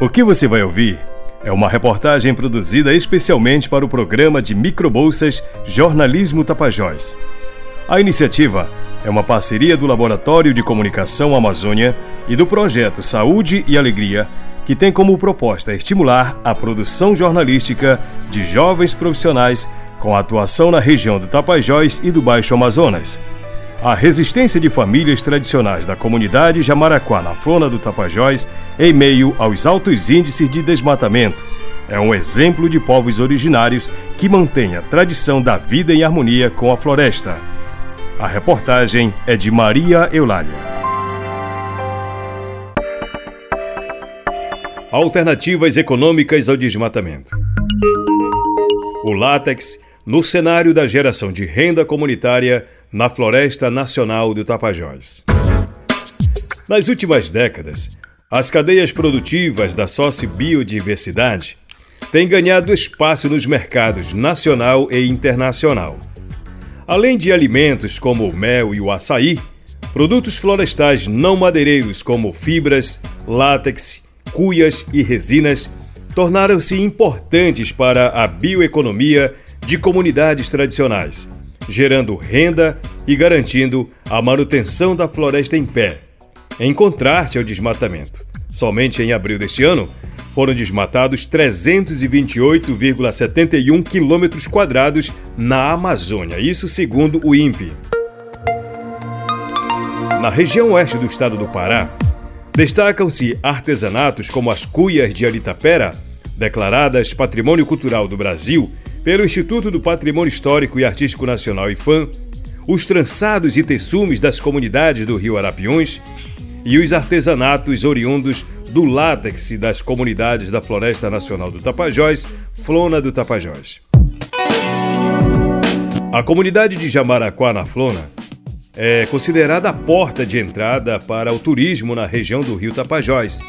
O que você vai ouvir é uma reportagem produzida especialmente para o programa de microbolsas Jornalismo Tapajós. A iniciativa é uma parceria do Laboratório de Comunicação Amazônia e do projeto Saúde e Alegria, que tem como proposta estimular a produção jornalística de jovens profissionais com atuação na região do Tapajós e do Baixo Amazonas. A resistência de famílias tradicionais da comunidade Jamaraquá na flona do Tapajós, em meio aos altos índices de desmatamento, é um exemplo de povos originários que mantém a tradição da vida em harmonia com a floresta. A reportagem é de Maria Eulália. Alternativas econômicas ao desmatamento. O látex no cenário da geração de renda comunitária na Floresta Nacional do Tapajós. Nas últimas décadas, as cadeias produtivas da sociobiodiversidade têm ganhado espaço nos mercados nacional e internacional. Além de alimentos como o mel e o açaí, produtos florestais não madeireiros como fibras, látex, cuias e resinas tornaram-se importantes para a bioeconomia de comunidades tradicionais gerando renda e garantindo a manutenção da floresta em pé, em contraste ao desmatamento. Somente em abril deste ano, foram desmatados 328,71 quilômetros quadrados na Amazônia, isso segundo o INPE. Na região oeste do estado do Pará, destacam-se artesanatos como as cuias de Alitapera, declaradas Patrimônio Cultural do Brasil pelo Instituto do Patrimônio Histórico e Artístico Nacional IFAM, os trançados e texumes das comunidades do Rio Arapiuns e os artesanatos oriundos do látex das comunidades da Floresta Nacional do Tapajós, Flona do Tapajós. A comunidade de Jamaraquá, na Flona, é considerada a porta de entrada para o turismo na região do Rio Tapajós.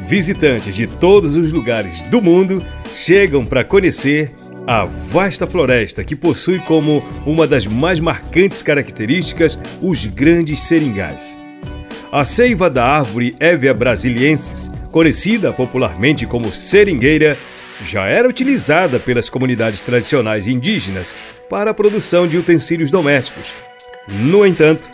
Visitantes de todos os lugares do mundo chegam para conhecer a vasta floresta que possui como uma das mais marcantes características os grandes seringais. A seiva da árvore Hevea brasiliensis, conhecida popularmente como seringueira, já era utilizada pelas comunidades tradicionais indígenas para a produção de utensílios domésticos. No entanto,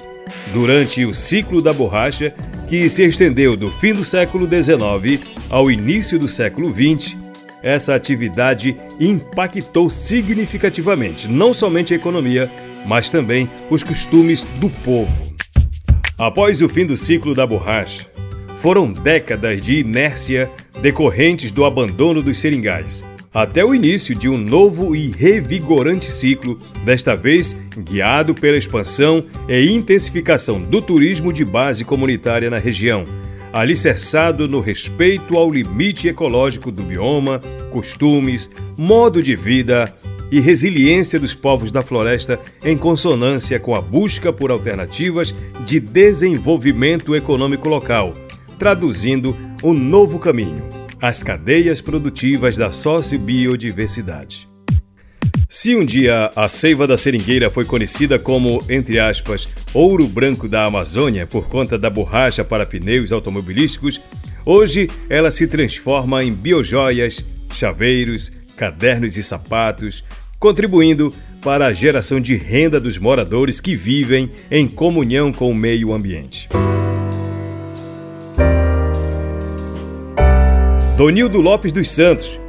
durante o ciclo da borracha, que se estendeu do fim do século XIX ao início do século XX, essa atividade impactou significativamente não somente a economia, mas também os costumes do povo. Após o fim do ciclo da borracha, foram décadas de inércia decorrentes do abandono dos seringais, até o início de um novo e revigorante ciclo, desta vez guiado pela expansão e intensificação do turismo de base comunitária na região alicerçado no respeito ao limite ecológico do bioma, costumes, modo de vida e resiliência dos povos da floresta em consonância com a busca por alternativas de desenvolvimento econômico local, traduzindo um novo caminho, as cadeias produtivas da sociobiodiversidade. Se um dia a seiva da seringueira foi conhecida como, entre aspas, ouro branco da Amazônia por conta da borracha para pneus automobilísticos, hoje ela se transforma em biojoias, chaveiros, cadernos e sapatos, contribuindo para a geração de renda dos moradores que vivem em comunhão com o meio ambiente. Donildo Lopes dos Santos,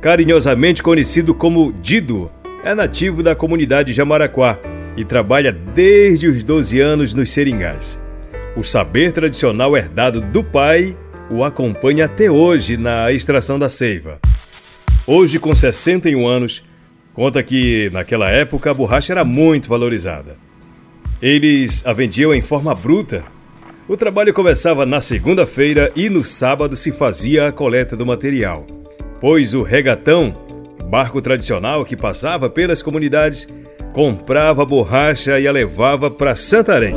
carinhosamente conhecido como Dido, é nativo da comunidade Jamaraquá e trabalha desde os 12 anos nos seringais. O saber tradicional herdado do pai o acompanha até hoje na extração da seiva. Hoje, com 61 anos, conta que naquela época a borracha era muito valorizada. Eles a vendiam em forma bruta. O trabalho começava na segunda-feira e no sábado se fazia a coleta do material, pois o regatão barco tradicional que passava pelas comunidades, comprava borracha e a levava para Santarém.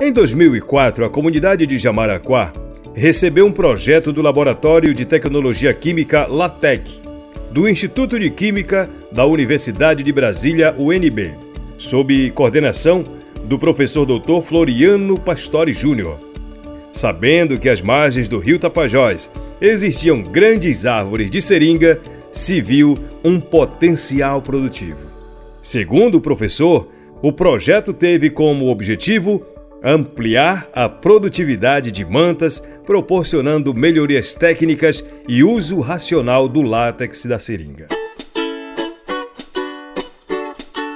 Em 2004, a comunidade de Jamaraquá recebeu um projeto do Laboratório de Tecnologia Química LATEC, do Instituto de Química da Universidade de Brasília, UNB, sob coordenação do professor Dr. Floriano Pastore Júnior. Sabendo que às margens do rio Tapajós existiam grandes árvores de seringa, se viu um potencial produtivo. Segundo o professor, o projeto teve como objetivo ampliar a produtividade de mantas, proporcionando melhorias técnicas e uso racional do látex da seringa.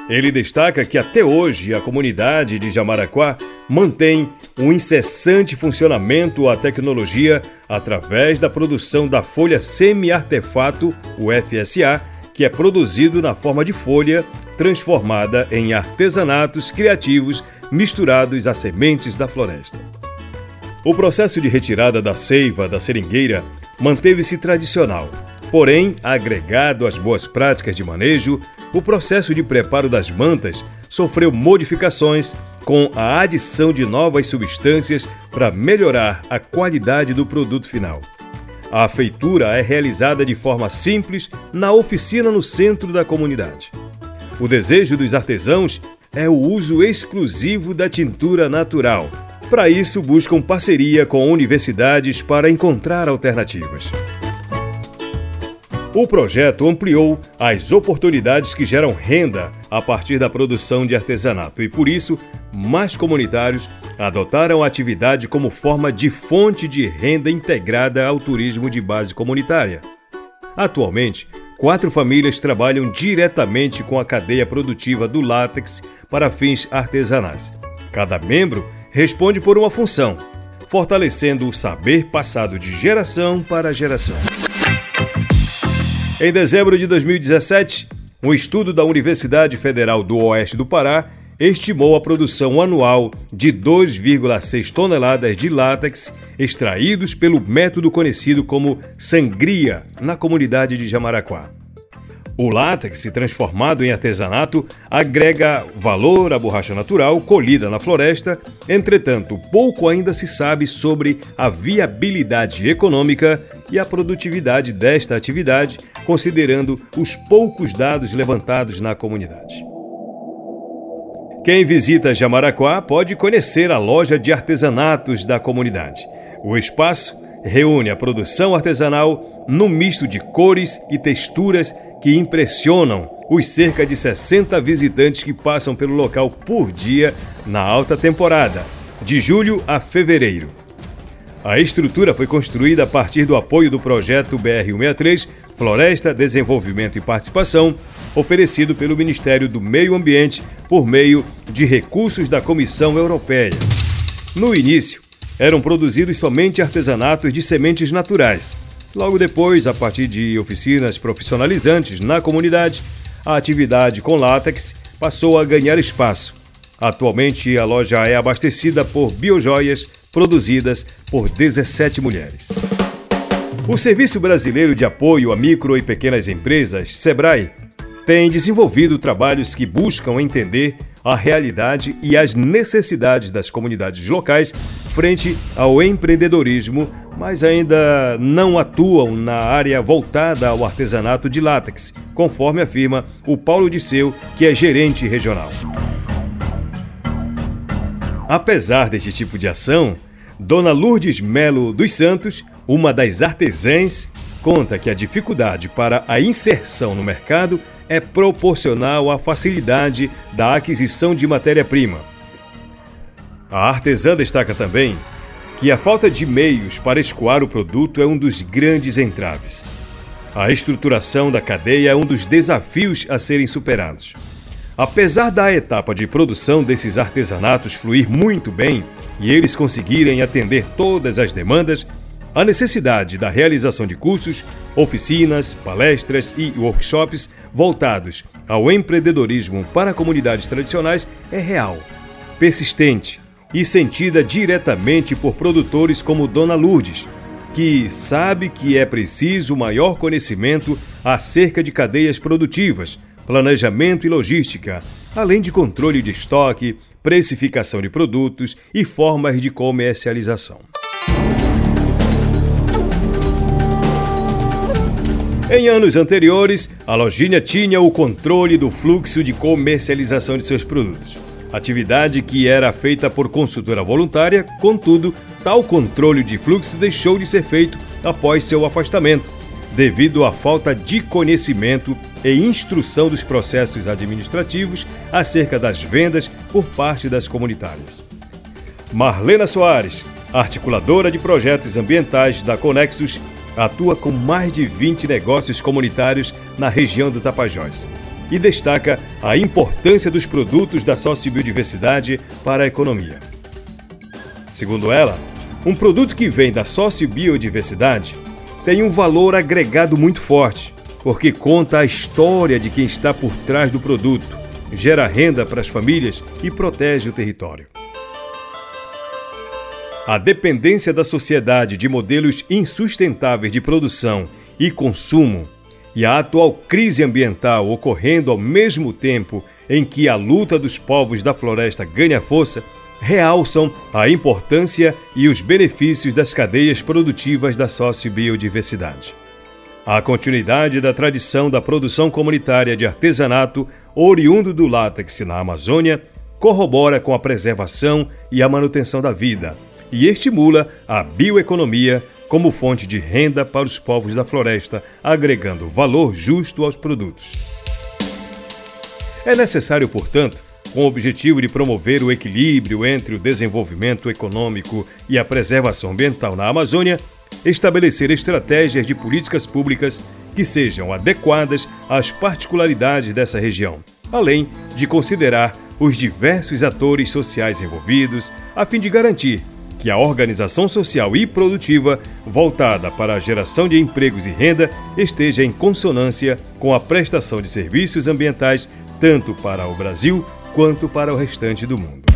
Ele destaca que até hoje a comunidade de Jamaraquá mantém um incessante funcionamento à tecnologia através da produção da folha semi-artefato, o FSA, que é produzido na forma de folha transformada em artesanatos criativos misturados a sementes da floresta. O processo de retirada da seiva da seringueira manteve-se tradicional, porém, agregado às boas práticas de manejo, o processo de preparo das mantas sofreu modificações com a adição de novas substâncias para melhorar a qualidade do produto final. A feitura é realizada de forma simples na oficina no centro da comunidade. O desejo dos artesãos é o uso exclusivo da tintura natural. Para isso, buscam parceria com universidades para encontrar alternativas. O projeto ampliou as oportunidades que geram renda a partir da produção de artesanato e, por isso, mais comunitários adotaram a atividade como forma de fonte de renda integrada ao turismo de base comunitária. Atualmente, quatro famílias trabalham diretamente com a cadeia produtiva do látex para fins artesanais. Cada membro responde por uma função, fortalecendo o saber passado de geração para geração. Em dezembro de 2017, um estudo da Universidade Federal do Oeste do Pará estimou a produção anual de 2,6 toneladas de látex extraídos pelo método conhecido como sangria na comunidade de Jamaraquá. O látex, transformado em artesanato, agrega valor à borracha natural colhida na floresta, entretanto, pouco ainda se sabe sobre a viabilidade econômica e a produtividade desta atividade, considerando os poucos dados levantados na comunidade. Quem visita Jamaraquá pode conhecer a loja de artesanatos da comunidade. O espaço reúne a produção artesanal num misto de cores e texturas que impressionam os cerca de 60 visitantes que passam pelo local por dia na alta temporada, de julho a fevereiro. A estrutura foi construída a partir do apoio do projeto BR-163 Floresta, Desenvolvimento e Participação, oferecido pelo Ministério do Meio Ambiente por meio de recursos da Comissão Europeia. No início, eram produzidos somente artesanatos de sementes naturais Logo depois, a partir de oficinas profissionalizantes na comunidade, a atividade com látex passou a ganhar espaço. Atualmente, a loja é abastecida por biojoias produzidas por 17 mulheres. O Serviço Brasileiro de Apoio a Micro e Pequenas Empresas, SEBRAE, tem desenvolvido trabalhos que buscam entender a realidade e as necessidades das comunidades locais frente ao empreendedorismo mas ainda não atuam na área voltada ao artesanato de látex, conforme afirma o Paulo Disseu, que é gerente regional. Apesar deste tipo de ação, Dona Lourdes Melo dos Santos, uma das artesãs, conta que a dificuldade para a inserção no mercado é proporcional à facilidade da aquisição de matéria-prima. A artesã destaca também que a falta de meios para escoar o produto é um dos grandes entraves. A estruturação da cadeia é um dos desafios a serem superados. Apesar da etapa de produção desses artesanatos fluir muito bem e eles conseguirem atender todas as demandas, a necessidade da realização de cursos, oficinas, palestras e workshops voltados ao empreendedorismo para comunidades tradicionais é real, persistente e sentida diretamente por produtores como Dona Lourdes, que sabe que é preciso maior conhecimento acerca de cadeias produtivas, planejamento e logística, além de controle de estoque, precificação de produtos e formas de comercialização. Em anos anteriores, a lojinha tinha o controle do fluxo de comercialização de seus produtos atividade que era feita por consultora voluntária, contudo, tal controle de fluxo deixou de ser feito após seu afastamento, devido à falta de conhecimento e instrução dos processos administrativos acerca das vendas por parte das comunitárias. Marlena Soares, articuladora de projetos ambientais da Conexus, atua com mais de 20 negócios comunitários na região do Tapajós e destaca a importância dos produtos da sociobiodiversidade para a economia. Segundo ela, um produto que vem da sociobiodiversidade tem um valor agregado muito forte, porque conta a história de quem está por trás do produto, gera renda para as famílias e protege o território. A dependência da sociedade de modelos insustentáveis de produção e consumo e a atual crise ambiental ocorrendo ao mesmo tempo em que a luta dos povos da floresta ganha força, realçam a importância e os benefícios das cadeias produtivas da sociobiodiversidade. A continuidade da tradição da produção comunitária de artesanato oriundo do látex na Amazônia corrobora com a preservação e a manutenção da vida e estimula a bioeconomia como fonte de renda para os povos da floresta, agregando valor justo aos produtos. É necessário, portanto, com o objetivo de promover o equilíbrio entre o desenvolvimento econômico e a preservação ambiental na Amazônia, estabelecer estratégias de políticas públicas que sejam adequadas às particularidades dessa região, além de considerar os diversos atores sociais envolvidos, a fim de garantir que a organização social e produtiva voltada para a geração de empregos e renda esteja em consonância com a prestação de serviços ambientais tanto para o Brasil quanto para o restante do mundo.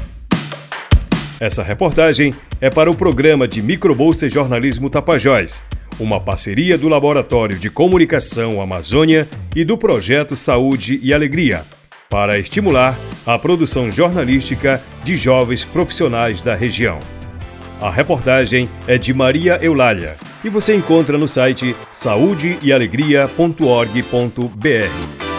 Essa reportagem é para o programa de Microbolsa Jornalismo Tapajós, uma parceria do Laboratório de Comunicação Amazônia e do Projeto Saúde e Alegria, para estimular a produção jornalística de jovens profissionais da região. A reportagem é de Maria Eulália e você encontra no site saúdeealegria.org.br.